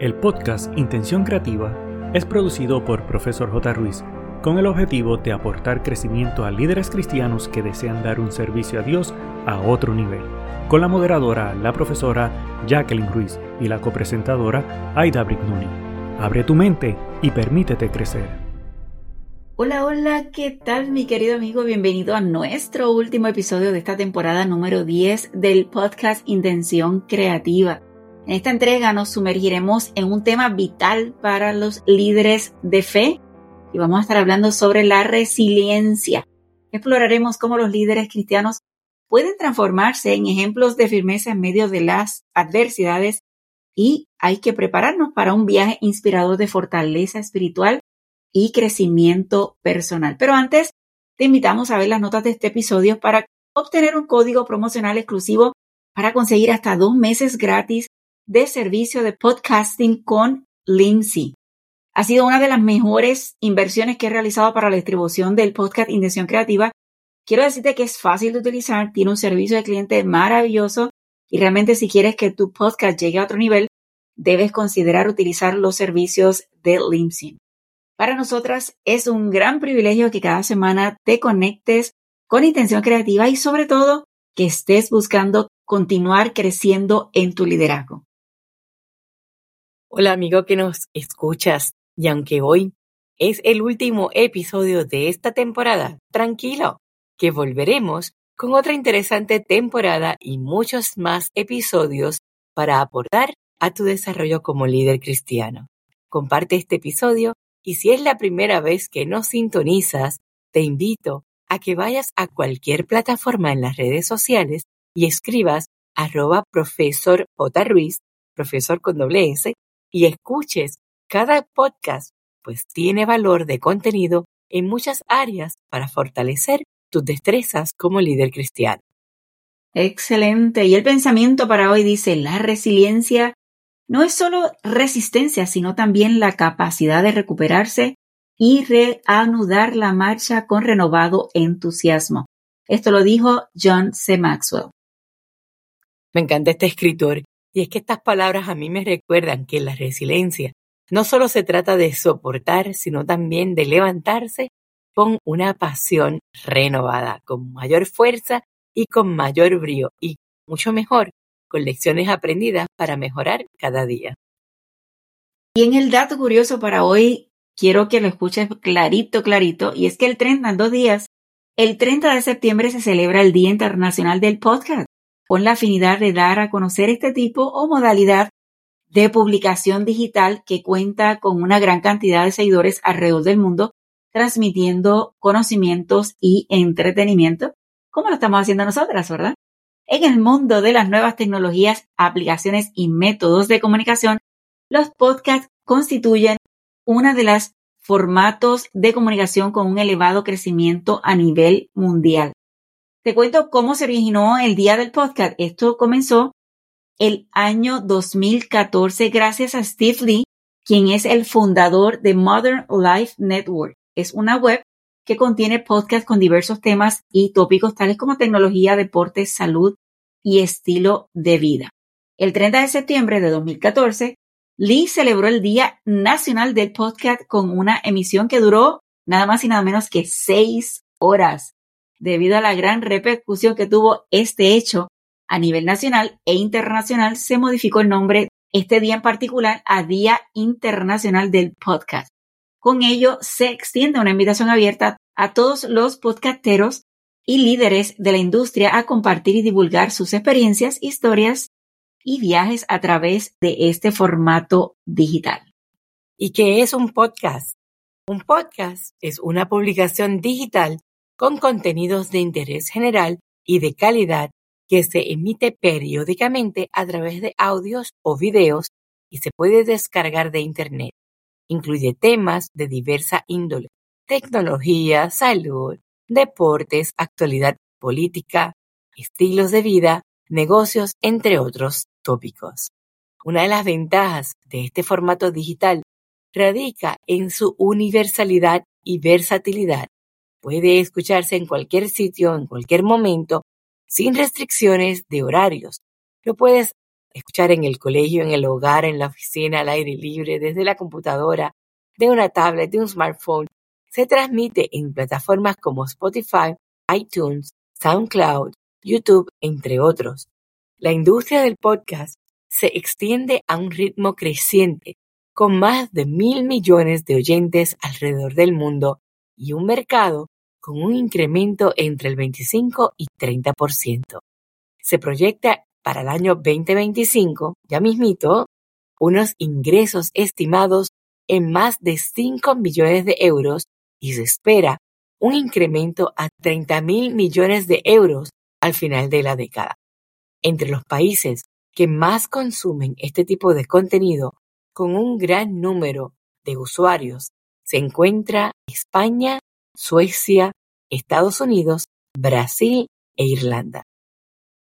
El podcast Intención Creativa es producido por Profesor J. Ruiz con el objetivo de aportar crecimiento a líderes cristianos que desean dar un servicio a Dios a otro nivel, con la moderadora, la profesora Jacqueline Ruiz y la copresentadora Aida Brignoni. Abre tu mente y permítete crecer. Hola, hola, ¿qué tal mi querido amigo? Bienvenido a nuestro último episodio de esta temporada número 10 del podcast Intención Creativa. En esta entrega nos sumergiremos en un tema vital para los líderes de fe y vamos a estar hablando sobre la resiliencia. Exploraremos cómo los líderes cristianos pueden transformarse en ejemplos de firmeza en medio de las adversidades y hay que prepararnos para un viaje inspirador de fortaleza espiritual y crecimiento personal. Pero antes, te invitamos a ver las notas de este episodio para obtener un código promocional exclusivo para conseguir hasta dos meses gratis de servicio de podcasting con Lindsay. Ha sido una de las mejores inversiones que he realizado para la distribución del podcast Intención Creativa. Quiero decirte que es fácil de utilizar, tiene un servicio de cliente maravilloso y realmente si quieres que tu podcast llegue a otro nivel, debes considerar utilizar los servicios de Lindsay. Para nosotras es un gran privilegio que cada semana te conectes con intención creativa y sobre todo que estés buscando continuar creciendo en tu liderazgo. Hola amigo que nos escuchas y aunque hoy es el último episodio de esta temporada, tranquilo, que volveremos con otra interesante temporada y muchos más episodios para aportar a tu desarrollo como líder cristiano. Comparte este episodio y si es la primera vez que nos sintonizas, te invito a que vayas a cualquier plataforma en las redes sociales y escribas arroba profesor J. Ruiz, profesor con doble S, y escuches cada podcast, pues tiene valor de contenido en muchas áreas para fortalecer tus destrezas como líder cristiano. Excelente. Y el pensamiento para hoy dice, la resiliencia no es solo resistencia, sino también la capacidad de recuperarse y reanudar la marcha con renovado entusiasmo. Esto lo dijo John C. Maxwell. Me encanta este escritor y es que estas palabras a mí me recuerdan que la resiliencia no solo se trata de soportar, sino también de levantarse con una pasión renovada, con mayor fuerza y con mayor brío y mucho mejor, con lecciones aprendidas para mejorar cada día. Y en el dato curioso para hoy, quiero que lo escuches clarito, clarito, y es que el 30, en dos días, el 30 de septiembre se celebra el Día Internacional del Podcast con la afinidad de dar a conocer este tipo o modalidad de publicación digital que cuenta con una gran cantidad de seguidores alrededor del mundo, transmitiendo conocimientos y entretenimiento, como lo estamos haciendo nosotras, ¿verdad? En el mundo de las nuevas tecnologías, aplicaciones y métodos de comunicación, los podcasts constituyen una de las formatos de comunicación con un elevado crecimiento a nivel mundial. Te cuento cómo se originó el día del podcast. Esto comenzó el año 2014 gracias a Steve Lee, quien es el fundador de Modern Life Network. Es una web que contiene podcasts con diversos temas y tópicos tales como tecnología, deportes, salud y estilo de vida. El 30 de septiembre de 2014, Lee celebró el Día Nacional del Podcast con una emisión que duró nada más y nada menos que seis horas debido a la gran repercusión que tuvo este hecho a nivel nacional e internacional, se modificó el nombre este día en particular a Día Internacional del Podcast. Con ello, se extiende una invitación abierta a todos los podcasteros y líderes de la industria a compartir y divulgar sus experiencias, historias y viajes a través de este formato digital. ¿Y qué es un podcast? Un podcast es una publicación digital con contenidos de interés general y de calidad que se emite periódicamente a través de audios o videos y se puede descargar de Internet. Incluye temas de diversa índole, tecnología, salud, deportes, actualidad política, estilos de vida, negocios, entre otros tópicos. Una de las ventajas de este formato digital radica en su universalidad y versatilidad Puede escucharse en cualquier sitio, en cualquier momento, sin restricciones de horarios. Lo puedes escuchar en el colegio, en el hogar, en la oficina, al aire libre, desde la computadora, de una tablet, de un smartphone. Se transmite en plataformas como Spotify, iTunes, SoundCloud, YouTube, entre otros. La industria del podcast se extiende a un ritmo creciente, con más de mil millones de oyentes alrededor del mundo y un mercado con un incremento entre el 25 y 30%. Se proyecta para el año 2025, ya mismito, unos ingresos estimados en más de 5 millones de euros y se espera un incremento a 30 mil millones de euros al final de la década. Entre los países que más consumen este tipo de contenido con un gran número de usuarios se encuentra España, Suecia, Estados Unidos, Brasil e Irlanda.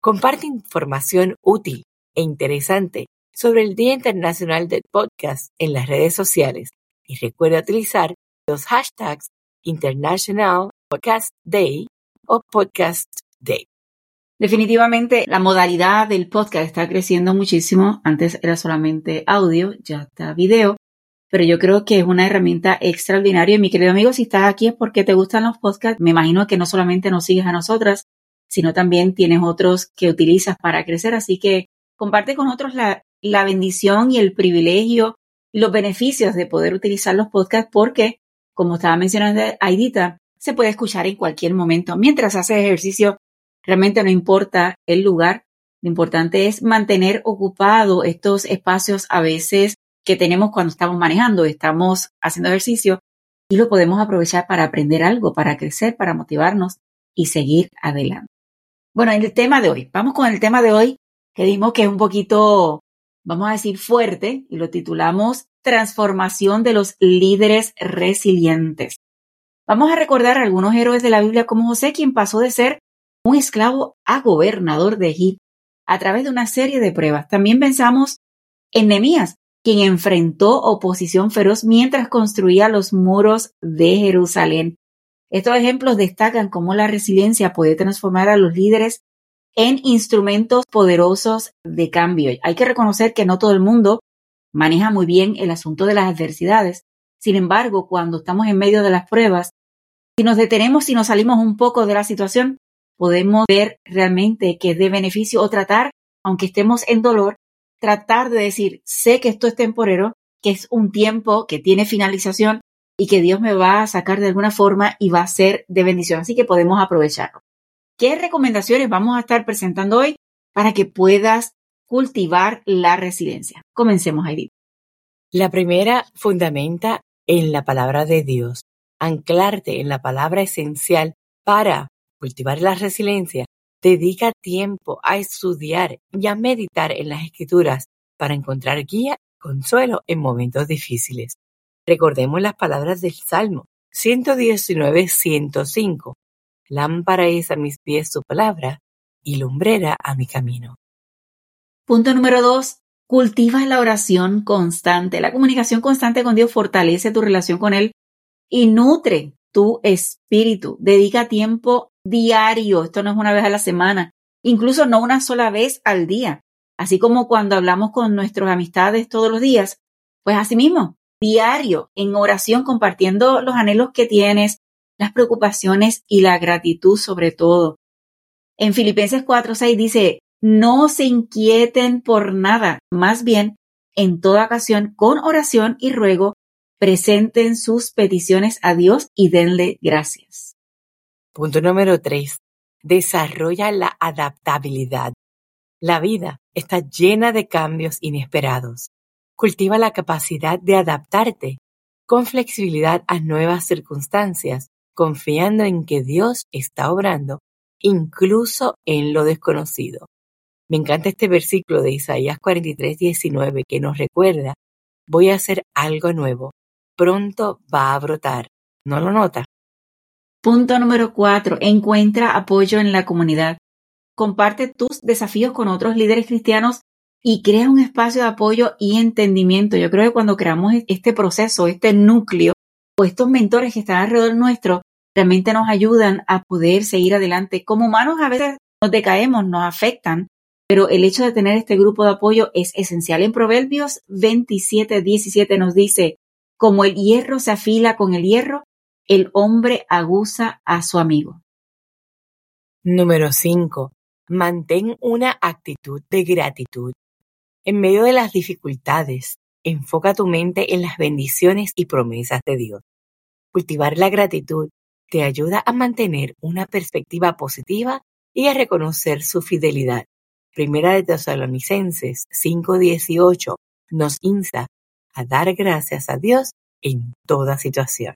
Comparte información útil e interesante sobre el Día Internacional del Podcast en las redes sociales y recuerda utilizar los hashtags International Podcast Day o Podcast Day. Definitivamente la modalidad del podcast está creciendo muchísimo. Antes era solamente audio, ya está video, pero yo creo que es una herramienta extraordinaria. Y mi querido amigo, si estás aquí es porque te gustan los podcasts. Me imagino que no solamente nos sigues a nosotras, sino también tienes otros que utilizas para crecer. Así que comparte con otros la, la bendición y el privilegio los beneficios de poder utilizar los podcasts porque, como estaba mencionando Aidita, se puede escuchar en cualquier momento. Mientras haces ejercicio, Realmente no importa el lugar, lo importante es mantener ocupado estos espacios a veces que tenemos cuando estamos manejando, estamos haciendo ejercicio y lo podemos aprovechar para aprender algo, para crecer, para motivarnos y seguir adelante. Bueno, en el tema de hoy, vamos con el tema de hoy que dimos que es un poquito, vamos a decir, fuerte y lo titulamos Transformación de los líderes resilientes. Vamos a recordar algunos héroes de la Biblia como José, quien pasó de ser un esclavo a gobernador de Egipto a través de una serie de pruebas. También pensamos en Nemías, quien enfrentó oposición feroz mientras construía los muros de Jerusalén. Estos ejemplos destacan cómo la resiliencia puede transformar a los líderes en instrumentos poderosos de cambio. Hay que reconocer que no todo el mundo maneja muy bien el asunto de las adversidades. Sin embargo, cuando estamos en medio de las pruebas, si nos detenemos y nos salimos un poco de la situación, podemos ver realmente que es de beneficio o tratar, aunque estemos en dolor, tratar de decir, sé que esto es temporero, que es un tiempo que tiene finalización y que Dios me va a sacar de alguna forma y va a ser de bendición. Así que podemos aprovecharlo. ¿Qué recomendaciones vamos a estar presentando hoy para que puedas cultivar la resiliencia? Comencemos, Heidi. La primera fundamenta en la palabra de Dios, anclarte en la palabra esencial para cultivar la resiliencia, dedica tiempo a estudiar y a meditar en las escrituras para encontrar guía y consuelo en momentos difíciles. Recordemos las palabras del Salmo 119-105. Lámpara es a mis pies su palabra y lumbrera a mi camino. Punto número dos. Cultiva la oración constante. La comunicación constante con Dios fortalece tu relación con Él y nutre tu espíritu. Dedica tiempo diario, esto no es una vez a la semana, incluso no una sola vez al día. Así como cuando hablamos con nuestras amistades todos los días, pues así mismo, diario, en oración, compartiendo los anhelos que tienes, las preocupaciones y la gratitud sobre todo. En Filipenses 4:6 dice, no se inquieten por nada, más bien, en toda ocasión, con oración y ruego, presenten sus peticiones a Dios y denle gracias. Punto número tres. Desarrolla la adaptabilidad. La vida está llena de cambios inesperados. Cultiva la capacidad de adaptarte con flexibilidad a nuevas circunstancias, confiando en que Dios está obrando, incluso en lo desconocido. Me encanta este versículo de Isaías 43, 19 que nos recuerda, voy a hacer algo nuevo, pronto va a brotar. ¿No lo nota? Punto número cuatro. Encuentra apoyo en la comunidad. Comparte tus desafíos con otros líderes cristianos y crea un espacio de apoyo y entendimiento. Yo creo que cuando creamos este proceso, este núcleo o estos mentores que están alrededor nuestro, realmente nos ayudan a poder seguir adelante. Como humanos a veces nos decaemos, nos afectan, pero el hecho de tener este grupo de apoyo es esencial. En Proverbios 27, 17 nos dice, como el hierro se afila con el hierro, el hombre aguza a su amigo. Número 5. Mantén una actitud de gratitud. En medio de las dificultades, enfoca tu mente en las bendiciones y promesas de Dios. Cultivar la gratitud te ayuda a mantener una perspectiva positiva y a reconocer su fidelidad. Primera de Tesalonicenses 5:18 nos insta a dar gracias a Dios en toda situación.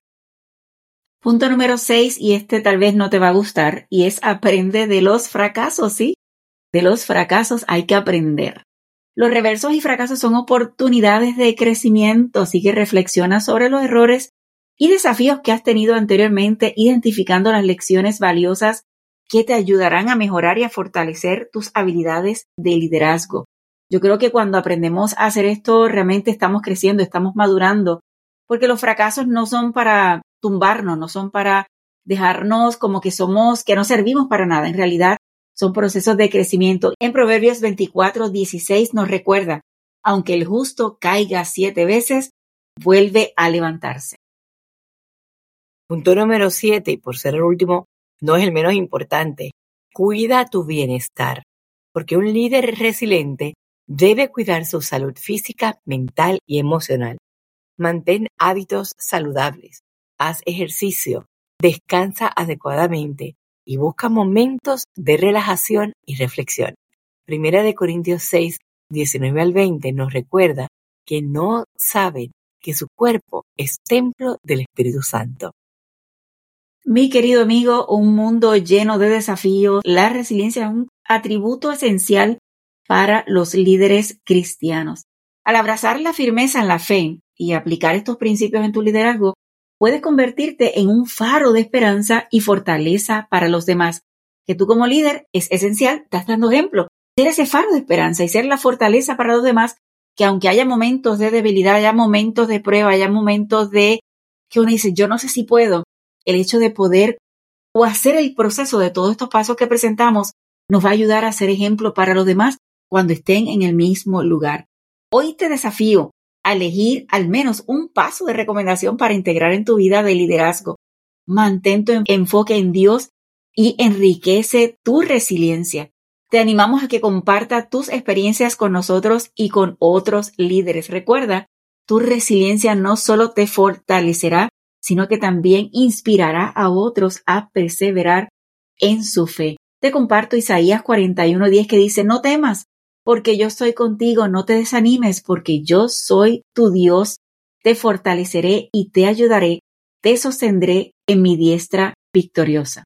Punto número 6, y este tal vez no te va a gustar, y es aprende de los fracasos, ¿sí? De los fracasos hay que aprender. Los reversos y fracasos son oportunidades de crecimiento, así que reflexiona sobre los errores y desafíos que has tenido anteriormente, identificando las lecciones valiosas que te ayudarán a mejorar y a fortalecer tus habilidades de liderazgo. Yo creo que cuando aprendemos a hacer esto, realmente estamos creciendo, estamos madurando, porque los fracasos no son para tumbarnos, no son para dejarnos como que somos, que no servimos para nada. En realidad, son procesos de crecimiento. En Proverbios 24, 16 nos recuerda, aunque el justo caiga siete veces, vuelve a levantarse. Punto número 7, y por ser el último, no es el menos importante. Cuida tu bienestar, porque un líder resiliente debe cuidar su salud física, mental y emocional. Mantén hábitos saludables, haz ejercicio, descansa adecuadamente, y busca momentos de relajación y reflexión. Primera de Corintios 6, 19 al 20 nos recuerda que no saben que su cuerpo es templo del Espíritu Santo. Mi querido amigo, un mundo lleno de desafíos, la resiliencia es un atributo esencial para los líderes cristianos. Al abrazar la firmeza en la fe y aplicar estos principios en tu liderazgo, puedes convertirte en un faro de esperanza y fortaleza para los demás. Que tú como líder es esencial, estás dando ejemplo, ser ese faro de esperanza y ser la fortaleza para los demás, que aunque haya momentos de debilidad, haya momentos de prueba, haya momentos de que uno dice, yo no sé si puedo, el hecho de poder o hacer el proceso de todos estos pasos que presentamos nos va a ayudar a ser ejemplo para los demás cuando estén en el mismo lugar. Hoy te desafío elegir al menos un paso de recomendación para integrar en tu vida de liderazgo. Mantén tu enfoque en Dios y enriquece tu resiliencia. Te animamos a que comparta tus experiencias con nosotros y con otros líderes. Recuerda, tu resiliencia no solo te fortalecerá, sino que también inspirará a otros a perseverar en su fe. Te comparto Isaías 41:10 que dice, no temas, porque yo estoy contigo, no te desanimes, porque yo soy tu Dios, te fortaleceré y te ayudaré, te sostendré en mi diestra victoriosa.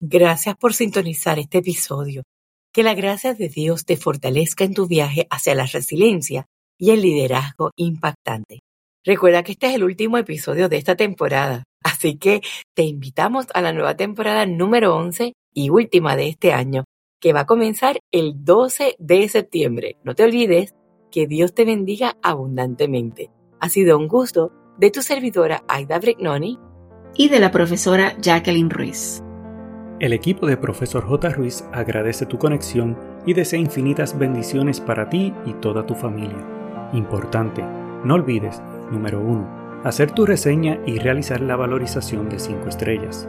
Gracias por sintonizar este episodio. Que la gracia de Dios te fortalezca en tu viaje hacia la resiliencia y el liderazgo impactante. Recuerda que este es el último episodio de esta temporada, así que te invitamos a la nueva temporada número 11 y última de este año, que va a comenzar el 12 de septiembre. No te olvides que Dios te bendiga abundantemente. Ha sido un gusto de tu servidora Aida Brignoni y de la profesora Jacqueline Ruiz. El equipo de Profesor J. Ruiz agradece tu conexión y desea infinitas bendiciones para ti y toda tu familia. Importante, no olvides, número 1, hacer tu reseña y realizar la valorización de 5 estrellas.